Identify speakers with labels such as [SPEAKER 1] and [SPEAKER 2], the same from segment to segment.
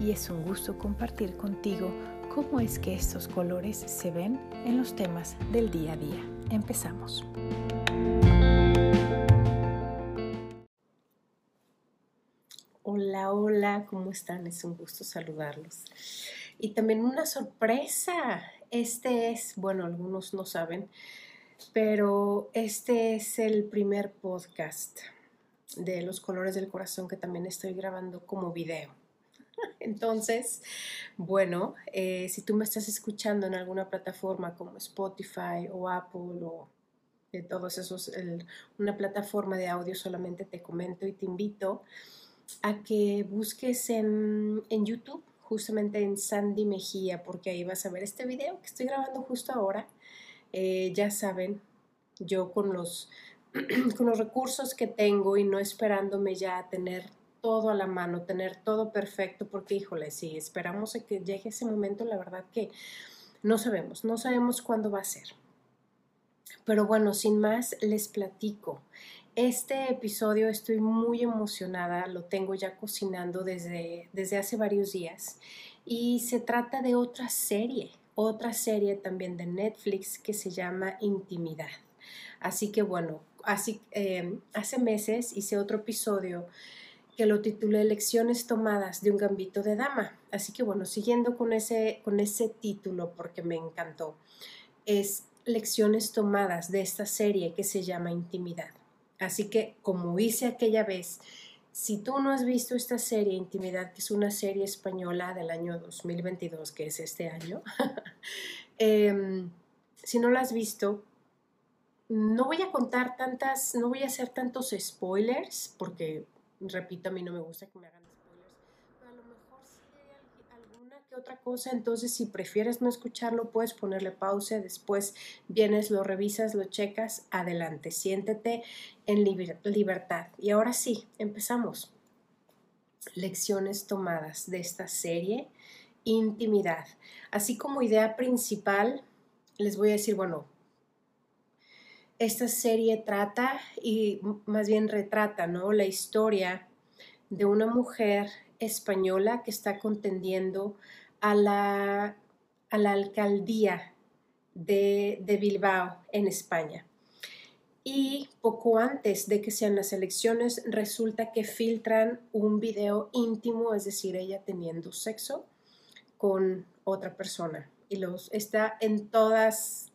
[SPEAKER 1] y es un gusto compartir contigo cómo es que estos colores se ven en los temas del día a día. Empezamos.
[SPEAKER 2] Hola, hola, ¿cómo están? Es un gusto saludarlos. Y también una sorpresa. Este es, bueno, algunos no saben, pero este es el primer podcast de los colores del corazón que también estoy grabando como video. Entonces, bueno, eh, si tú me estás escuchando en alguna plataforma como Spotify o Apple o de todos esos, una plataforma de audio, solamente te comento y te invito a que busques en, en YouTube, justamente en Sandy Mejía, porque ahí vas a ver este video que estoy grabando justo ahora. Eh, ya saben, yo con los con los recursos que tengo y no esperándome ya a tener todo a la mano, tener todo perfecto, porque híjole, si esperamos a que llegue ese momento, la verdad que no sabemos, no sabemos cuándo va a ser. Pero bueno, sin más, les platico. Este episodio estoy muy emocionada, lo tengo ya cocinando desde, desde hace varios días y se trata de otra serie, otra serie también de Netflix que se llama Intimidad. Así que bueno, em, hace meses hice otro episodio que lo titulé Lecciones tomadas de un gambito de dama. Así que bueno, siguiendo con ese, con ese título porque me encantó, es lecciones tomadas de esta serie que se llama Intimidad. Así que como hice aquella vez, si tú no has visto esta serie Intimidad, que es una serie española del año 2022, que es este año, em, si no la has visto, no voy a contar tantas, no voy a hacer tantos spoilers, porque, repito, a mí no me gusta que me hagan spoilers, pero a lo mejor sí hay alguna que otra cosa, entonces si prefieres no escucharlo, puedes ponerle pausa, después vienes, lo revisas, lo checas, adelante, siéntete en libertad. Y ahora sí, empezamos. Lecciones tomadas de esta serie, intimidad. Así como idea principal, les voy a decir, bueno, esta serie trata y más bien retrata ¿no? la historia de una mujer española que está contendiendo a la, a la alcaldía de, de, Bilbao en España. Y poco antes de que sean las elecciones, resulta que filtran un video íntimo, es decir, ella teniendo sexo con otra persona. Y los está en todas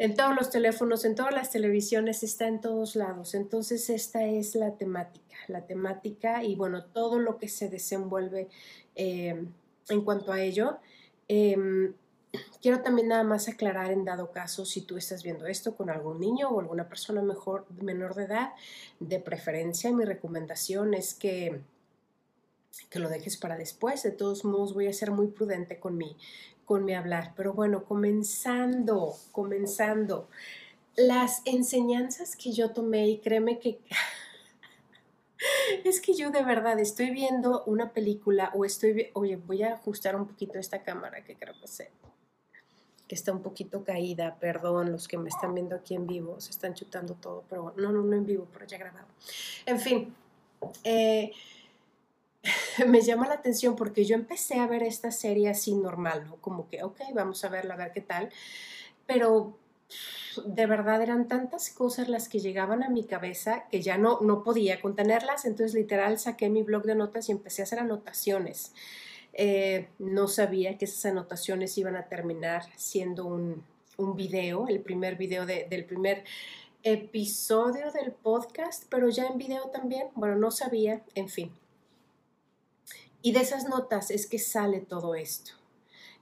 [SPEAKER 2] en todos los teléfonos, en todas las televisiones, está en todos lados. Entonces esta es la temática, la temática y bueno, todo lo que se desenvuelve eh, en cuanto a ello. Em, quiero también nada más aclarar en dado caso si tú estás viendo esto con algún niño o alguna persona mejor, menor de edad, de preferencia, mi recomendación es que que lo dejes para después. De todos modos, voy a ser muy prudente con mi, con mi hablar. Pero bueno, comenzando, comenzando. Las enseñanzas que yo tomé, y créeme que es que yo de verdad estoy viendo una película o estoy, oye, voy a ajustar un poquito esta cámara que creo que sé que está un poquito caída, perdón, los que me están viendo aquí en vivo, se están chutando todo, pero no, no, no en vivo, pero ya grabado. En fin, eh, me llama la atención porque yo empecé a ver esta serie así normal, ¿no? Como que, ok, vamos a verla, a ver qué tal. Pero de verdad eran tantas cosas las que llegaban a mi cabeza que ya no, no podía contenerlas. Entonces, literal, saqué mi blog de notas y empecé a hacer anotaciones. Eh, no sabía que esas anotaciones iban a terminar siendo un, un video, el primer video del primer episodio del podcast, pero ya en video también. Bueno, no sabía, en fin. Y de esas notas es que sale todo esto.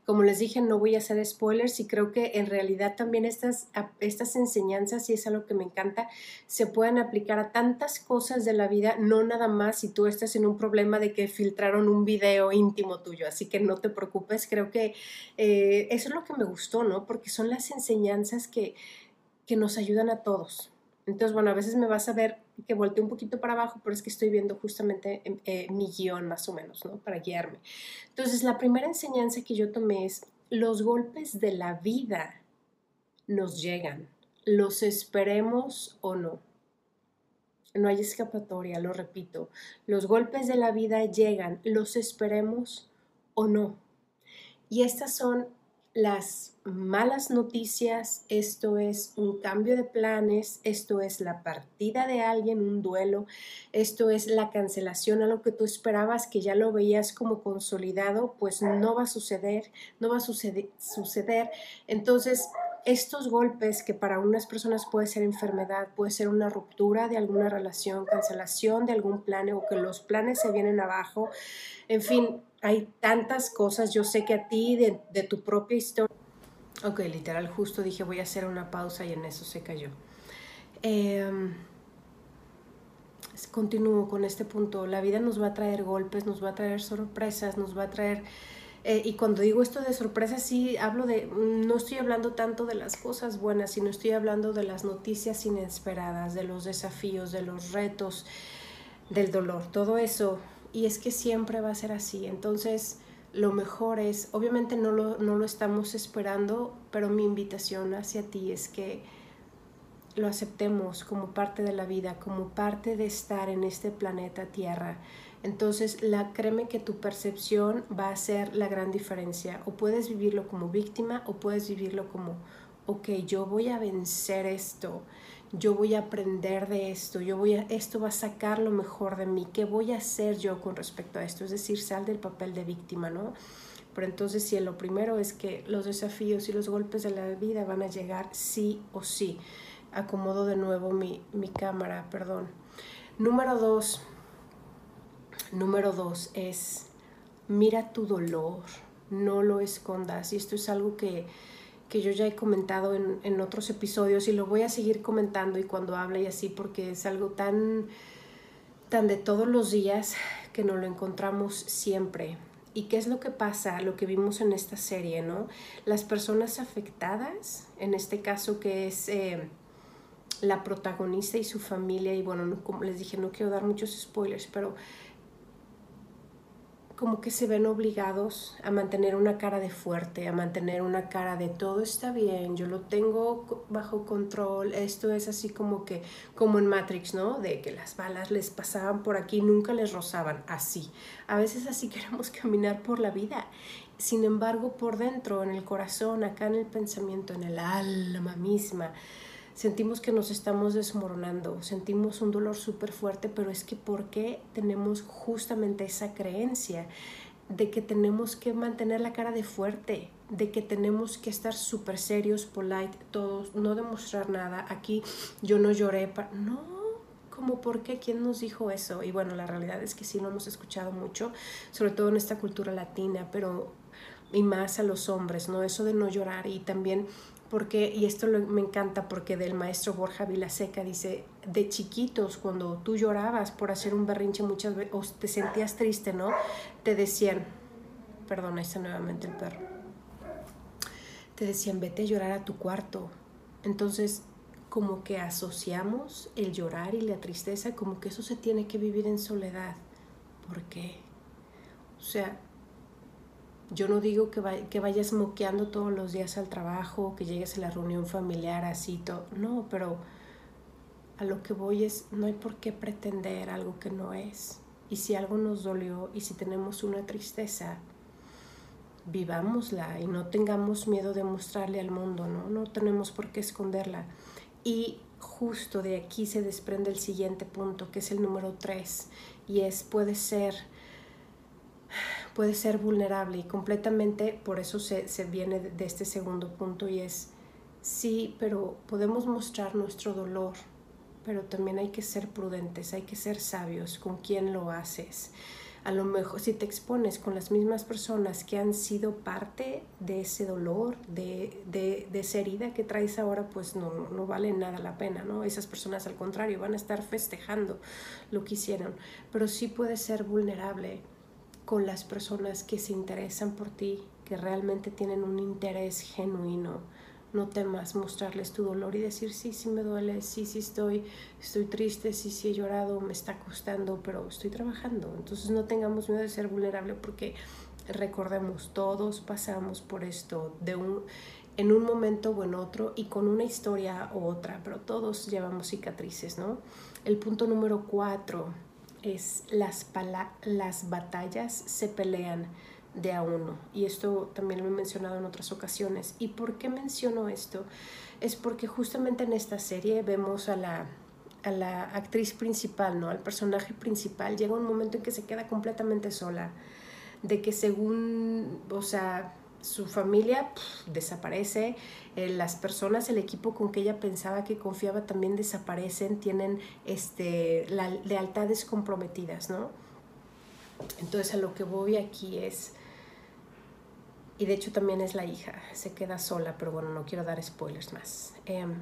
[SPEAKER 2] Como les dije, no voy a hacer spoilers y creo que en realidad también estas, estas enseñanzas, y es algo que me encanta, se pueden aplicar a tantas cosas de la vida, no nada más si tú estás en un problema de que filtraron un video íntimo tuyo. Así que no te preocupes, creo que eh, eso es lo que me gustó, ¿no? Porque son las enseñanzas que, que nos ayudan a todos. Entonces, bueno, a veces me vas a ver que volteé un poquito para abajo, pero es que estoy viendo justamente em, eh, mi guion más o menos, ¿no? Para guiarme. Entonces, la primera enseñanza que yo tomé es, los golpes de la vida nos llegan, los esperemos o no. No hay escapatoria, lo repito. Los golpes de la vida llegan, los esperemos o no. Y estas son las malas noticias, esto es un cambio de planes, esto es la partida de alguien, un duelo, esto es la cancelación a lo que tú esperabas, que ya lo veías como consolidado, pues no va a suceder, no va a suceder. suceder. Entonces, estos golpes que para unas personas puede ser enfermedad, puede ser una ruptura de alguna relación, cancelación de algún plan o que los planes se vienen abajo, en fin, hay tantas cosas, yo sé que a ti de, tu propia historia... Ok, literal, justo dije voy a hacer una pausa y en eso se cayó. Em, continúo con este punto. La vida nos va a traer golpes, nos va a traer sorpresas, nos va a traer... Eh, y cuando digo esto de sorpresas, sí hablo de... No estoy hablando tanto de las cosas buenas, sino estoy hablando de las noticias inesperadas, de los desafíos, de los retos, del dolor. Todo eso y es que siempre va a ser así. Entonces, lo mejor es, obviamente no lo, no lo estamos esperando, pero mi invitación hacia ti es que lo aceptemos como parte de la vida, como parte de estar en este planeta Tierra. Entonces, la, créeme que tu percepción va a ser la gran diferencia. O puedes vivirlo como víctima o puedes vivirlo como, ok, yo voy a vencer esto yo voy a aprender de esto, yo voy a, esto va a sacar lo mejor de mí, ¿qué voy a hacer yo con respecto a esto? Es decir, sal del papel de víctima, ¿no? Pero entonces si lo primero es que los desafíos y los golpes de la vida van a llegar sí o sí. Acomodo de nuevo mi, mi cámara, perdón. Número dos, número dos es mira tu dolor, no lo escondas. Y esto es algo que que yo ya he comentado en, otros episodios y lo voy a seguir comentando y cuando hable y así porque es algo tan, tan de todos los días que nos lo encontramos siempre. ¿Y qué es lo que pasa? Lo que vimos en esta serie, ¿no? Las personas afectadas, en este caso que es eh, la protagonista y su familia, y bueno, como les dije, no quiero dar muchos spoilers, pero como que se ven obligados a mantener una cara de fuerte, a mantener una cara de todo está bien, yo lo tengo bajo control, esto es así como que, como en Matrix, ¿no? De que las balas les pasaban por aquí, nunca les rozaban, así. A veces así queremos caminar por la vida. Sin embargo, por dentro, en el corazón, acá en el pensamiento, en el alma misma, sentimos que nos estamos desmoronando, sentimos un dolor súper fuerte, pero es que ¿por qué tenemos justamente esa creencia de que tenemos que mantener la cara de fuerte, de que tenemos que estar súper serios, polite, todos, no demostrar nada. Aquí yo no lloré, no, como por qué, quién nos dijo eso. Y bueno, la realidad es que sí lo hemos escuchado mucho, sobre todo en esta cultura latina, pero y más a los hombres, ¿no? Eso de no llorar y también porque, y esto me encanta porque del maestro Borja Vilaseca dice, de chiquitos cuando tú llorabas por hacer un berrinche muchas veces, o te sentías triste, ¿no? Te decían, perdón, ahí está nuevamente el perro, te decían, vete a llorar a tu cuarto. Entonces, como que asociamos el llorar y la tristeza, como que eso se tiene que vivir en soledad. ¿Por qué? O sea, yo no digo que, que vayas moqueando todos los días al trabajo, que llegues a la reunión familiar así, todo. No, pero a lo que voy es, no hay por qué pretender algo que no es. Y si algo nos dolió y si tenemos una tristeza, vivámosla y no tengamos miedo de mostrarle al mundo, ¿no? No tenemos por qué esconderla. Y justo de aquí se desprende el siguiente punto, que es el número tres, y es, puede ser puede ser vulnerable y completamente por eso se, se viene de este segundo punto y es, sí, pero podemos mostrar nuestro dolor, pero también hay que ser prudentes, hay que ser sabios con quién lo haces. A lo mejor si te expones con las mismas personas que han sido parte de ese dolor, de, de, de esa herida que traes ahora, pues no, no vale nada la pena, ¿no? Esas personas al contrario van a estar festejando lo que hicieron, pero sí puedes ser vulnerable con las personas que se interesan por ti, que realmente tienen un interés genuino no temas mostrarles tu dolor y decir, sí, sí me duele, sí, sí estoy, estoy triste, sí, sí he llorado, me está costando, pero estoy trabajando. Entonces no tengamos miedo de ser vulnerable porque recordemos, todos pasamos por esto de un, en un momento o en otro y con una historia u otra, pero todos llevamos cicatrices, ¿no? El punto número cuatro es las, las batallas se pelean de a uno. Y esto también lo he mencionado en otras ocasiones. ¿Y por qué menciono esto? Es porque justamente en esta serie vemos a la, a la actriz principal, ¿no? Al personaje principal. Llega un momento en que se queda completamente sola. De que según, o sea, su familia desaparece, eh, las personas, el equipo con que ella pensaba que confiaba también desaparecen, tienen este, la, lealtades comprometidas, ¿no? Entonces a lo que voy aquí es, y de hecho también es la hija, se queda sola, pero bueno, no quiero dar spoilers más. Em,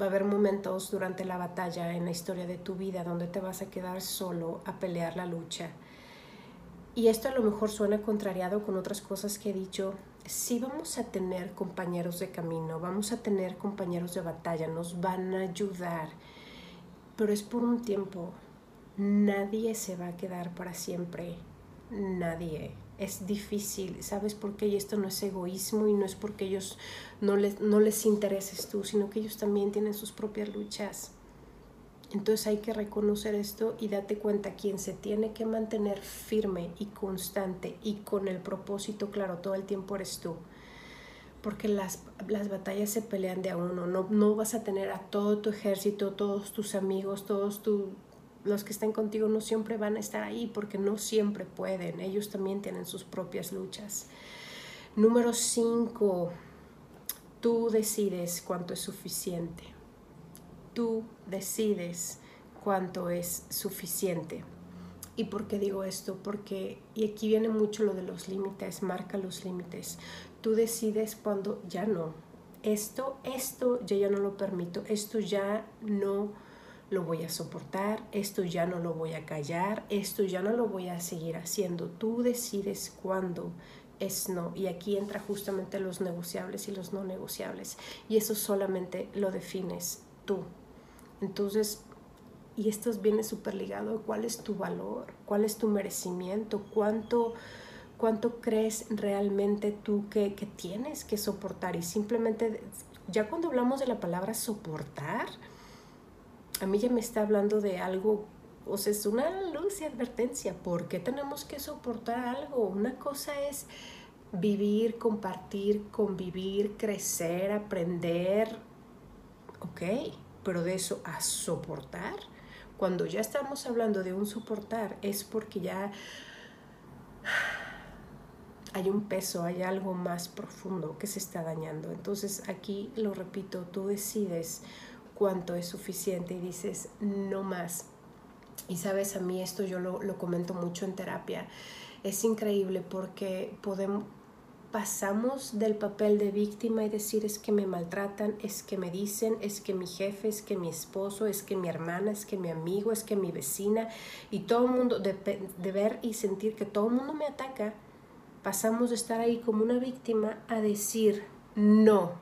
[SPEAKER 2] va a haber momentos durante la batalla en la historia de tu vida donde te vas a quedar solo a pelear la lucha. Y esto a lo mejor suena contrariado con otras cosas que he dicho. Sí vamos a tener compañeros de camino, vamos a tener compañeros de batalla, nos van a ayudar, pero es por un tiempo. Nadie se va a quedar para siempre nadie. Es difícil, ¿sabes por qué? Y esto no es egoísmo y no es porque ellos no les, no les intereses tú, sino que ellos también tienen sus propias luchas. Entonces hay que reconocer esto y date cuenta, quien se tiene que mantener firme y constante y con el propósito claro todo el tiempo eres tú. Porque las, las batallas se pelean de a uno, no, no vas a tener a todo tu ejército, todos tus amigos, todos tu, los que estén contigo no siempre van a estar ahí porque no siempre pueden. Ellos también tienen sus propias luchas. Número 5. Tú decides cuánto es suficiente. Tú decides cuánto es suficiente. ¿Y por qué digo esto? Porque, y aquí viene mucho lo de los límites, marca los límites. Tú decides cuando ya no. Esto, esto yo ya no lo permito, esto ya no lo voy a soportar, esto ya no lo voy a callar, esto ya no lo voy a seguir haciendo. Tú decides cuándo es no. Y aquí entra justamente los negociables y los no negociables. Y eso solamente lo defines tú. Entonces, y esto viene súper ligado cuál es tu valor, cuál es tu merecimiento, cuánto, cuánto crees realmente tú que, que tienes que soportar. Y simplemente, ya cuando hablamos de la palabra soportar, a mí ya me está hablando de algo, o sea, es una luz y advertencia, ¿por qué tenemos que soportar algo? Una cosa es vivir, compartir, convivir, crecer, aprender, ok, pero de eso a soportar, cuando ya estamos hablando de un soportar, es porque ya hay un peso, hay algo más profundo que se está dañando. Entonces aquí lo repito, tú decides cuánto es suficiente y dices, no más. Y sabes, a mí esto yo lo, comento mucho en terapia. Es increíble porque podemos, pasamos del papel de víctima y decir es que me maltratan, es que me dicen, es que mi jefe, es que mi esposo, es que mi hermana, es que mi amigo, es que mi vecina y todo el mundo, de, de ver y sentir que todo el mundo me ataca, pasamos de estar ahí como una víctima a decir no,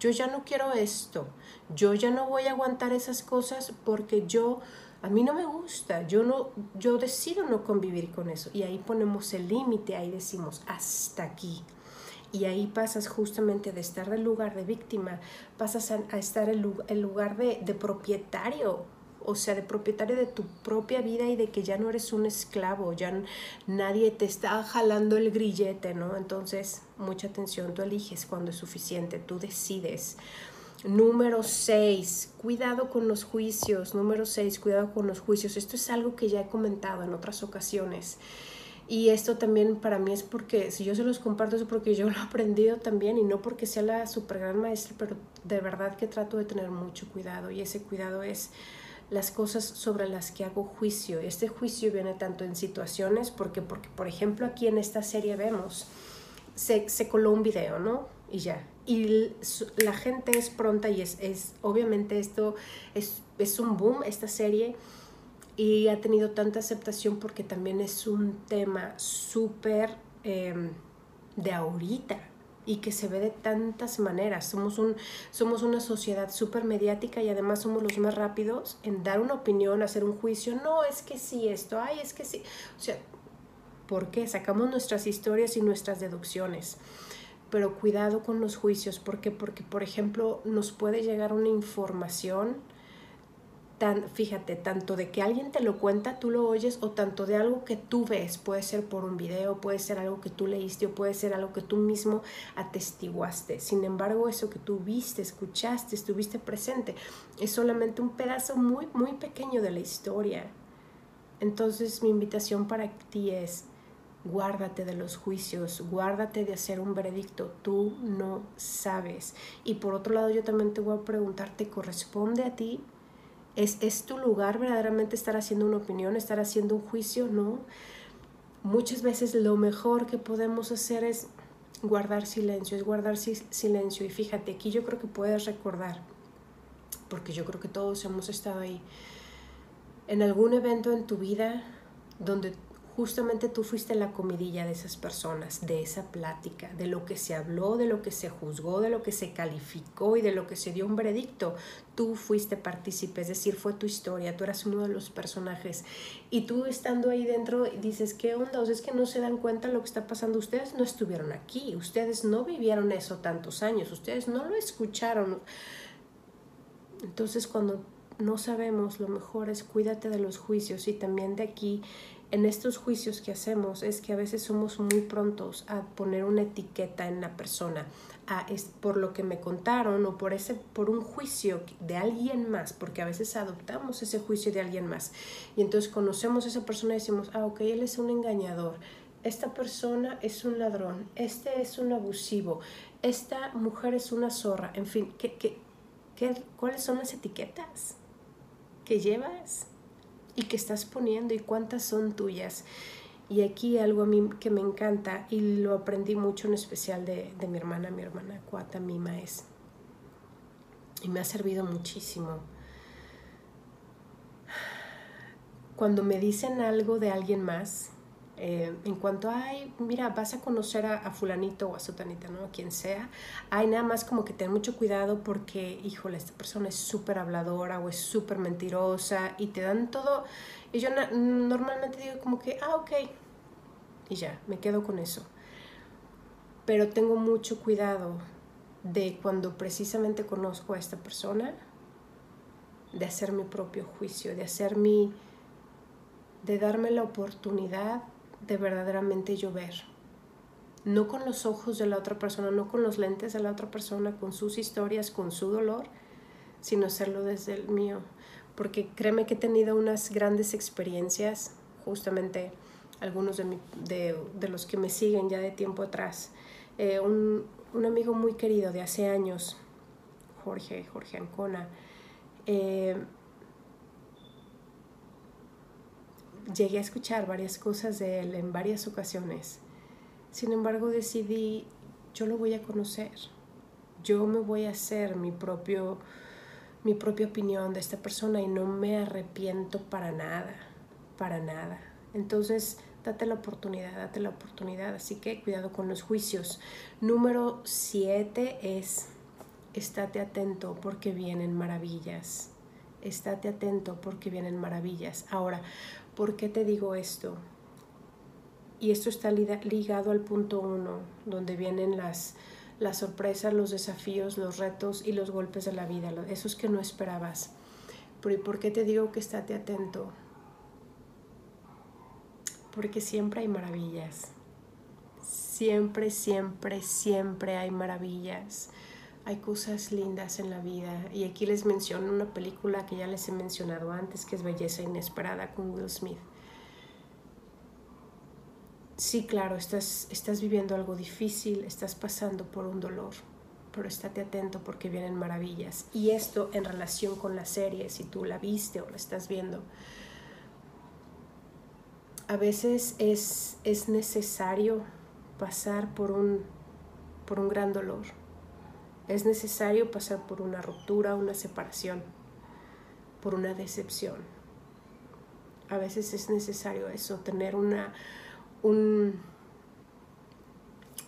[SPEAKER 2] yo ya no quiero esto, yo ya no voy a aguantar esas cosas porque yo a mí no me gusta, yo no yo decido no convivir con eso y ahí ponemos el límite, ahí decimos hasta aquí. Y ahí pasas justamente de estar del lugar de víctima, pasas a, estar en el lugar de, de propietario o sea, de propietario de tu propia vida y de que ya no eres un esclavo, ya nadie te está jalando el grillete, ¿no? Entonces, mucha atención, tú eliges cuando es suficiente, tú decides. Número 6, cuidado con los juicios. Número 6, cuidado con los juicios. Esto es algo que ya he comentado en otras ocasiones. Y esto también para mí es porque, si yo se los comparto, es porque yo lo he aprendido también y no porque sea la super gran maestra, pero de verdad que trato de tener mucho cuidado y ese cuidado es las cosas sobre las que hago juicio. Este juicio viene tanto en situaciones, porque, porque por ejemplo aquí en esta serie vemos, se, se coló un video, ¿no? Y ya. Y la gente es pronta y es, es obviamente esto es, es un boom, esta serie, y ha tenido tanta aceptación porque también es un tema súper em, de ahorita y que se ve de tantas maneras. Somos, un, somos una sociedad súper mediática y además somos los más rápidos en dar una opinión, hacer un juicio. No, es que sí esto, ay, es que sí. O sea, ¿por qué? Sacamos nuestras historias y nuestras deducciones. Pero cuidado con los juicios. ¿Por qué? Porque, por ejemplo, nos puede llegar una información fíjate, tanto de que alguien te lo cuenta, tú lo oyes, o tanto de algo que tú ves, puede ser por un video, puede ser algo que tú leíste, o puede ser algo que tú mismo atestiguaste. Sin embargo, eso que tú viste, escuchaste, estuviste presente, es solamente un pedazo muy, muy pequeño de la historia. Entonces mi invitación para ti es, guárdate de los juicios, guárdate de hacer un veredicto, tú no sabes. Y por otro lado, yo también te voy a preguntar, ¿te corresponde a ti ¿Es, tu lugar verdaderamente estar haciendo una opinión, estar haciendo un juicio? No. Muchas veces lo mejor que podemos hacer es guardar silencio, es guardar silencio. Y fíjate, aquí yo creo que puedes recordar, porque yo creo que todos hemos estado ahí, en algún evento en tu vida donde justamente tú fuiste la comidilla de esas personas, de esa plática, de lo que se habló, de lo que se juzgó, de lo que se calificó y de lo que se dio un veredicto. Tú fuiste partícipe, es decir, fue tu historia, tú eras uno de los personajes. Y tú estando ahí dentro dices, ¿qué onda? O sea, es que no se dan cuenta de lo que está pasando. Ustedes no estuvieron aquí, ustedes no vivieron eso tantos años, ustedes no lo escucharon. Entonces cuando no sabemos, lo mejor es cuídate de los juicios y también de aquí en estos juicios que hacemos es que a veces somos muy prontos a poner una etiqueta en la persona, a, es por lo que me contaron o por, ese, por un juicio de alguien más, porque a veces adoptamos ese juicio de alguien más. Y entonces conocemos a esa persona y decimos, ah, ok, él es un engañador, esta persona es un ladrón, este es un abusivo, esta mujer es una zorra, en fin, ¿qué, qué, qué, ¿cuáles son las etiquetas que llevas? Y que estás poniendo y cuántas son tuyas. Y aquí algo a mí que me encanta y lo aprendí mucho en especial de, mi hermana, mi hermana Cuata Mima es. Y me ha servido muchísimo. Cuando me dicen algo de alguien más, eh, en cuanto, ay, mira, vas a conocer a, fulanito o a sotanita, ¿no? Quien sea, hay nada más como que ten mucho cuidado porque, híjole, esta persona es súper habladora o es súper mentirosa y te dan todo. Y yo normalmente digo como que, ah, ok, y ya, me quedo con eso. Pero tengo mucho cuidado de cuando precisamente conozco a esta persona, de hacer mi propio juicio, de hacer mi, de darme la oportunidad de verdaderamente llover. No con los ojos de la otra persona, no con los lentes de la otra persona, con sus historias, con su dolor, sino hacerlo desde el mío. Porque créeme que he tenido unas grandes experiencias, justamente algunos de, de, los que me siguen ya de tiempo atrás. Eh, un, un, amigo muy querido de hace años, Jorge, Jorge Ancona, eh, llegué a escuchar varias cosas de él en varias ocasiones. Sin embargo, decidí, yo lo voy a conocer. Yo me voy a hacer mi propio mi propia opinión de esta persona y no me arrepiento para nada, para nada. Entonces, date la oportunidad, date la oportunidad. Así que cuidado con los juicios. Número siete es, estate atento porque vienen maravillas. Estate atento porque vienen maravillas. Ahora, ¿Por qué te digo esto? Y esto está ligado al punto uno, donde vienen las, las sorpresas, los desafíos, los retos y los golpes de la vida, esos que no esperabas. Pero por qué te digo que estate atento? Porque siempre hay maravillas. Siempre, siempre, siempre hay maravillas hay cosas lindas en la vida. Y aquí les menciono una película que ya les he mencionado antes, que es Belleza Inesperada con Will Smith. Sí, claro, estás, estás viviendo algo difícil, estás pasando por un dolor, pero estate atento porque vienen maravillas. Y esto en relación con la serie, si tú la viste o la estás viendo, a veces es, es necesario pasar por un, por un gran dolor. Es necesario pasar por una ruptura, una separación, por una decepción. A veces es necesario eso, tener una, un,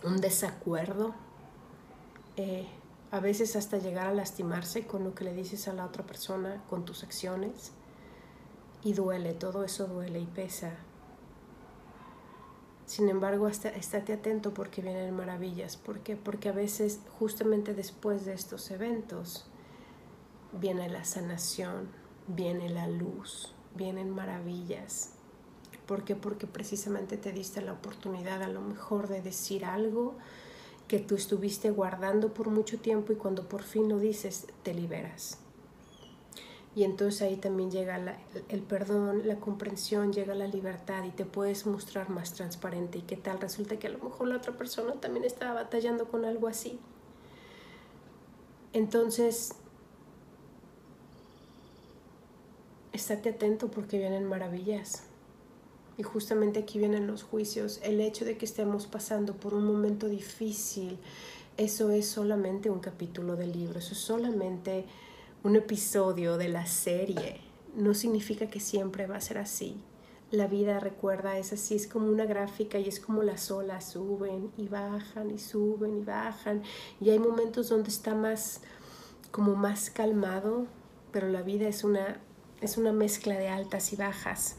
[SPEAKER 2] un desacuerdo eh, a veces hasta llegar a lastimarse con lo que le dices a la otra persona, con tus acciones. Y duele, todo eso duele y pesa. Sin embargo, hasta, estate atento porque vienen maravillas. ¿Por qué? Porque a veces, justamente después de estos eventos, viene la sanación, viene la luz, vienen maravillas. ¿Por qué? Porque precisamente te diste la oportunidad a lo mejor de decir algo que tú estuviste guardando por mucho tiempo y cuando por fin lo dices, te liberas. Y entonces ahí también llega el perdón, la comprensión, llega la libertad y te puedes mostrar más transparente. ¿Y qué tal? Resulta que a lo mejor la otra persona también estaba batallando con algo así. Entonces, estate atento porque vienen maravillas. Y justamente aquí vienen los juicios. El hecho de que estemos pasando por un momento difícil, eso es solamente un capítulo del libro, eso es solamente un episodio de la serie. No significa que siempre va a ser así. La vida, recuerda, es así, es como una gráfica y es como las olas suben y bajan y suben y bajan. Y hay momentos donde está más, como más calmado, pero la vida es una, es una mezcla de altas y bajas.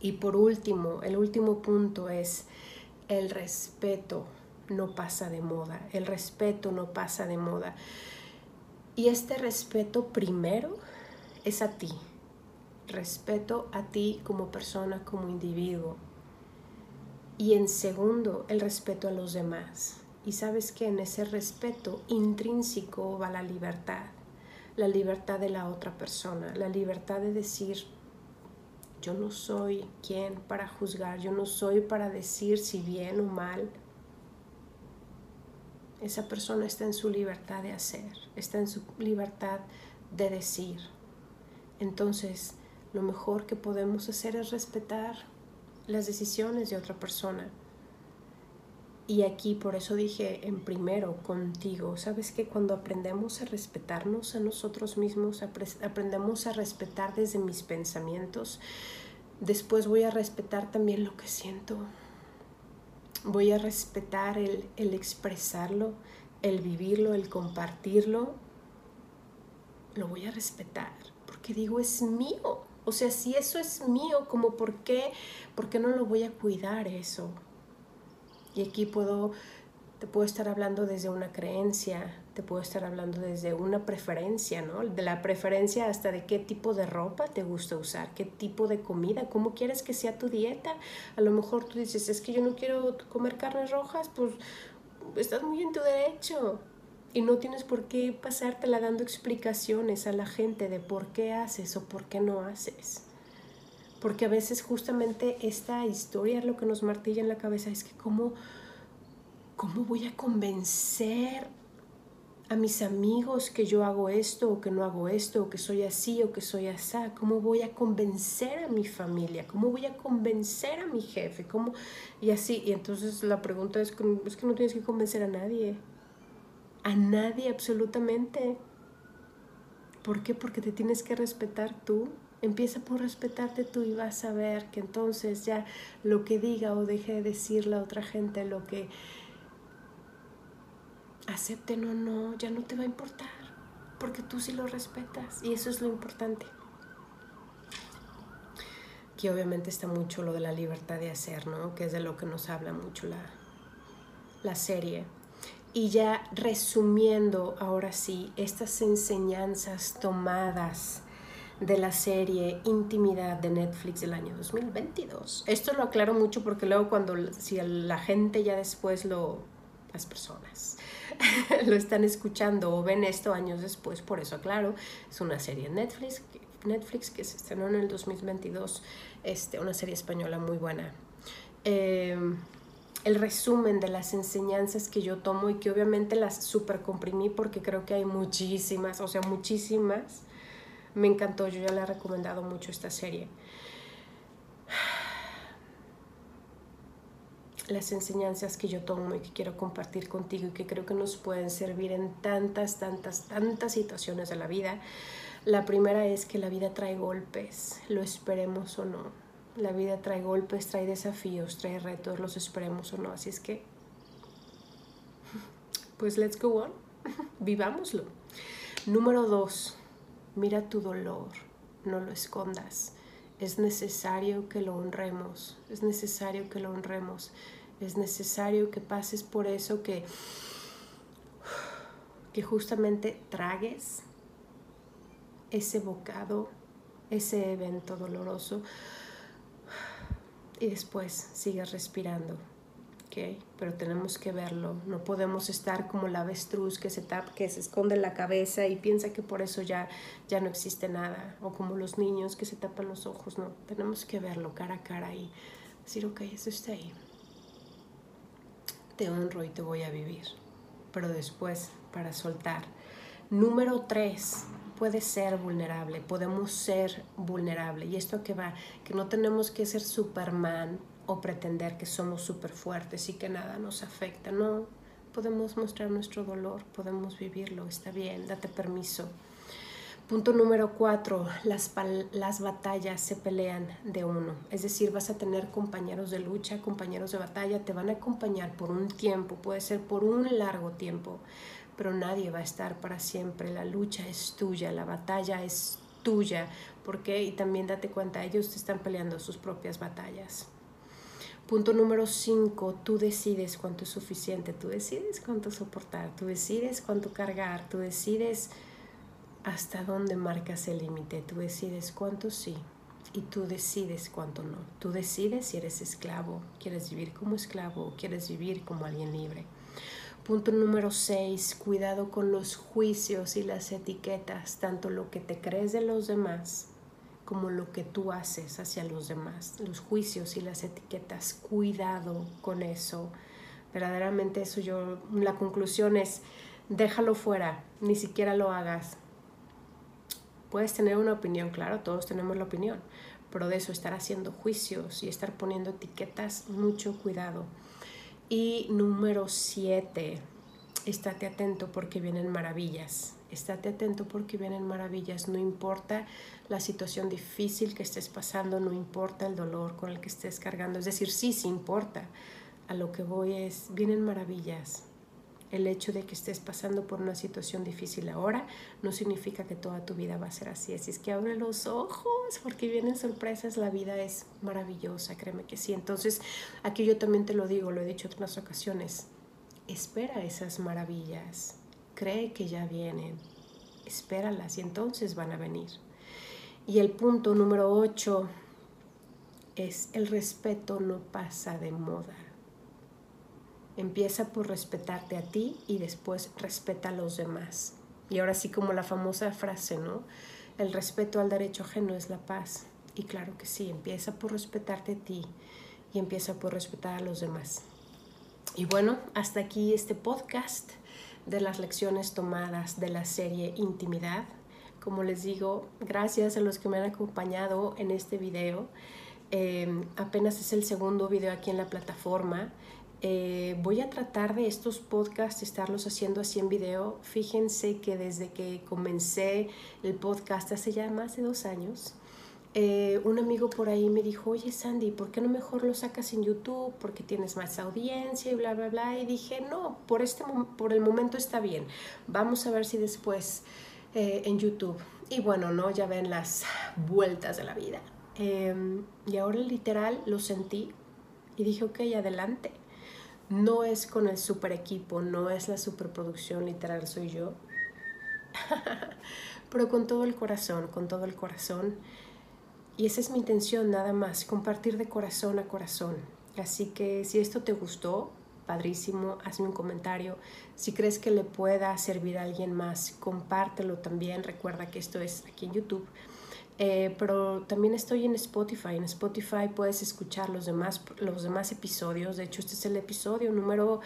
[SPEAKER 2] Y por último, el último punto es el respeto no pasa de moda. El respeto no pasa de moda. Y este respeto primero es a ti. Respeto a ti como persona, como individuo. Y en segundo, el respeto a los demás. Y sabes que en ese respeto intrínseco va la libertad. La libertad de la otra persona. La libertad de decir, yo no soy quien para juzgar, yo no soy para decir si bien o mal. Esa persona está en su libertad de hacer, está en su libertad de decir. Entonces, lo mejor que podemos hacer es respetar las decisiones de otra persona. Y aquí por eso dije en primero contigo, sabes que cuando aprendemos a respetarnos a nosotros mismos, aprendemos a respetar desde mis pensamientos, después voy a respetar también lo que siento. Voy a respetar el, el expresarlo, el vivirlo, el compartirlo. Lo voy a respetar porque digo es mío. O sea, si eso es mío, como por qué, por qué no lo voy a cuidar eso? Y aquí puedo, te puedo estar hablando desde una creencia, te puedo estar hablando desde una preferencia, ¿no? De la preferencia hasta de qué tipo de ropa te gusta usar, qué tipo de comida, cómo quieres que sea tu dieta. A lo mejor tú dices, es que yo no quiero comer carnes rojas, pues estás muy en tu derecho. Y no tienes por qué pasártela dando explicaciones a la gente de por qué haces o por qué no haces. Porque a veces justamente esta historia es lo que nos martilla en la cabeza, es que cómo, cómo voy a convencer a mis amigos que yo hago esto o que no hago esto o que soy así o que soy así, cómo voy a convencer a mi familia, cómo voy a convencer a mi jefe, cómo y así. Y entonces la pregunta es es que no tienes que convencer a nadie, a nadie absolutamente. ¿Por qué? Porque te tienes que respetar tú Empieza por respetarte tú y vas a ver que entonces ya lo que diga o deje de decir la otra gente, lo que acepten o no, ya no te va a importar, porque tú sí lo respetas y eso es lo importante. Aquí obviamente está mucho lo de la libertad de hacer, ¿no? Que es de lo que nos habla mucho la, la serie. Y ya resumiendo ahora sí estas enseñanzas tomadas de la serie Intimidad de Netflix del año 2022. Esto lo aclaro mucho porque luego cuando si la gente ya después lo las personas lo están escuchando o ven esto años después, por eso aclaro, es una serie Netflix, Netflix que se estrenó en el 2022, este, una serie española muy buena. Em, el resumen de las enseñanzas que yo tomo y que obviamente las super comprimí porque creo que hay muchísimas, o sea, muchísimas. Me encantó, yo ya le he recomendado mucho esta serie. Las enseñanzas que yo tomo y que quiero compartir contigo y que creo que nos pueden servir en tantas, tantas, tantas situaciones de la vida. La primera es que la vida trae golpes, lo esperemos o no la vida trae golpes, trae desafíos, trae retos, los esperemos o no. Así es que, pues let's go on, vivámoslo. Número dos, mira tu dolor, no lo escondas. Es necesario que lo honremos, es necesario que lo honremos, es necesario que pases por eso, que, que justamente tragues ese bocado, ese evento doloroso, y después sigues respirando. Pero tenemos que verlo. No podemos estar como la avestruz que se tapa, que se esconde la cabeza y piensa que por eso ya, ya no existe nada. O como los niños que se tapan los ojos. No, tenemos que verlo cara a cara y decir, ok, eso está ahí. Te honro y te voy a vivir. Pero después, para soltar. Número tres, puede ser vulnerable, podemos ser vulnerable. ¿Y esto que va? Que no tenemos que ser Superman o pretender que somos súper fuertes y que nada nos afecta. No, podemos mostrar nuestro dolor, podemos vivirlo, está bien, date permiso. Punto número cuatro, las, las batallas se pelean de uno. Es decir, vas a tener compañeros de lucha, compañeros de batalla, te van a acompañar por un tiempo, puede ser por un largo tiempo pero nadie va a estar para siempre. La lucha es tuya, la batalla es tuya. porque Y también date cuenta, ellos están peleando sus propias batallas. Punto número 5, tú decides cuánto es suficiente, tú decides cuánto soportar, tú decides cuánto cargar, tú decides hasta dónde marcas el límite, tú decides cuánto sí y tú decides cuánto no. Tú decides si eres esclavo, quieres vivir como esclavo o quieres vivir como alguien libre. Punto número 6, cuidado con los juicios y las etiquetas, tanto lo que te crees de los demás como lo que tú haces hacia los demás. Los juicios y las etiquetas, cuidado con eso. Verdaderamente eso yo, la conclusión es, déjalo fuera, ni siquiera lo hagas. Puedes tener una opinión, claro, todos tenemos la opinión, pero de eso estar haciendo juicios y estar poniendo etiquetas, mucho cuidado. Y número siete, estate atento porque vienen maravillas. Estate atento porque vienen maravillas. No importa la situación difícil que estés pasando, no importa el dolor con el que estés cargando. Es decir, sí, sí importa. A lo que voy es, vienen maravillas. El hecho de que estés pasando por una situación difícil ahora no significa que toda tu vida va a ser así. Así es que abre los ojos porque vienen sorpresas. La vida es maravillosa, créeme que sí. Entonces, aquí yo también te lo digo, lo he dicho en otras ocasiones. Espera esas maravillas. Cree que ya vienen. Espéralas y entonces van a venir. Y el punto número 8 es el respeto no pasa de moda. Empieza por respetarte a ti y después respeta a los demás. Y ahora sí como la famosa frase, ¿no? El respeto al derecho ajeno es la paz. Y claro que sí, empieza por respetarte a ti y empieza por respetar a los demás. Y bueno, hasta aquí este podcast de las lecciones tomadas de la serie Intimidad. Como les digo, gracias a los que me han acompañado en este video. Eh, apenas es el segundo video aquí en la plataforma. Eh, voy a tratar de estos podcasts estarlos haciendo así en video. Fíjense que desde que comencé el podcast hace ya más de dos años, eh, un amigo por ahí me dijo, oye Sandy, ¿por qué no mejor lo sacas en YouTube? Porque tienes más audiencia y bla, bla, bla. Y dije, no, por, este, por el momento está bien. Vamos a ver si después eh, en YouTube. Y bueno, no, ya ven las vueltas de la vida. Em, y ahora literal lo sentí y dije, ok, adelante no es con el super equipo, no es la superproducción literal, soy yo. Pero con todo el corazón, con todo el corazón. Y esa es mi intención nada más, compartir de corazón a corazón. Así que si esto te gustó, padrísimo, hazme un comentario. Si crees que le pueda servir a alguien más, compártelo también. Recuerda que esto es aquí en YouTube. Eh, pero también estoy en Spotify. En Spotify puedes escuchar los demás, los demás episodios. De hecho, este es el episodio número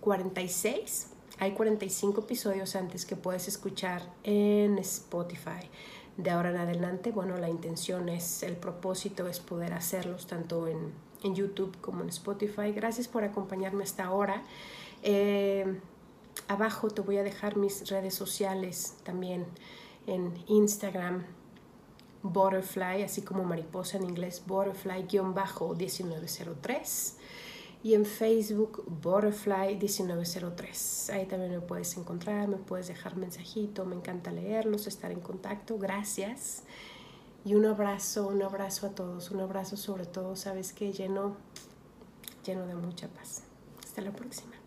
[SPEAKER 2] 46. Hay 45 episodios antes que puedes escuchar en Spotify. De ahora en adelante, bueno, la intención es, el propósito es poder hacerlos tanto en, en YouTube como en Spotify. Gracias por acompañarme hasta ahora. Eh, abajo te voy a dejar mis redes sociales también en Instagram, Butterfly, así como mariposa en inglés, Butterfly-1903 y en Facebook Butterfly 1903. Ahí también me puedes encontrar, me puedes dejar mensajito, me encanta leerlos, estar en contacto. Gracias. Y un abrazo, un abrazo a todos, un abrazo sobre todo, sabes que lleno, lleno de mucha paz. Hasta la próxima.